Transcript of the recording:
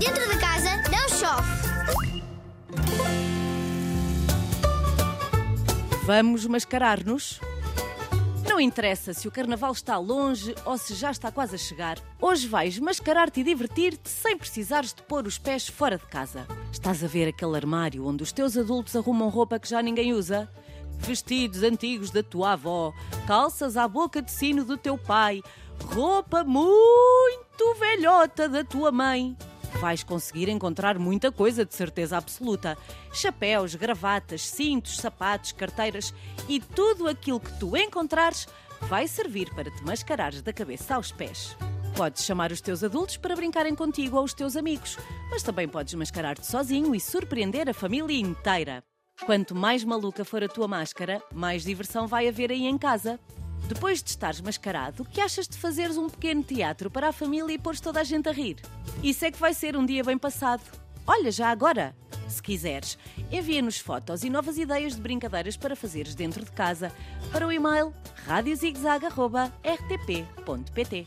Dentro de casa não chove. Vamos mascarar-nos? Não interessa se o carnaval está longe ou se já está quase a chegar. Hoje vais mascarar-te e divertir-te sem precisares de pôr os pés fora de casa. Estás a ver aquele armário onde os teus adultos arrumam roupa que já ninguém usa? Vestidos antigos da tua avó, calças à boca de sino do teu pai, roupa muito velhota da tua mãe. Vais conseguir encontrar muita coisa de certeza absoluta: chapéus, gravatas, cintos, sapatos, carteiras e tudo aquilo que tu encontrares vai servir para te mascarares da cabeça aos pés. Podes chamar os teus adultos para brincarem contigo ou os teus amigos, mas também podes mascarar-te sozinho e surpreender a família inteira. Quanto mais maluca for a tua máscara, mais diversão vai haver aí em casa. Depois de estares mascarado, que achas de fazeres um pequeno teatro para a família e pôres toda a gente a rir? Isso é que vai ser um dia bem passado. Olha, já agora! Se quiseres, envia-nos fotos e novas ideias de brincadeiras para fazeres dentro de casa para o e-mail radiozigzag.rtp.pt.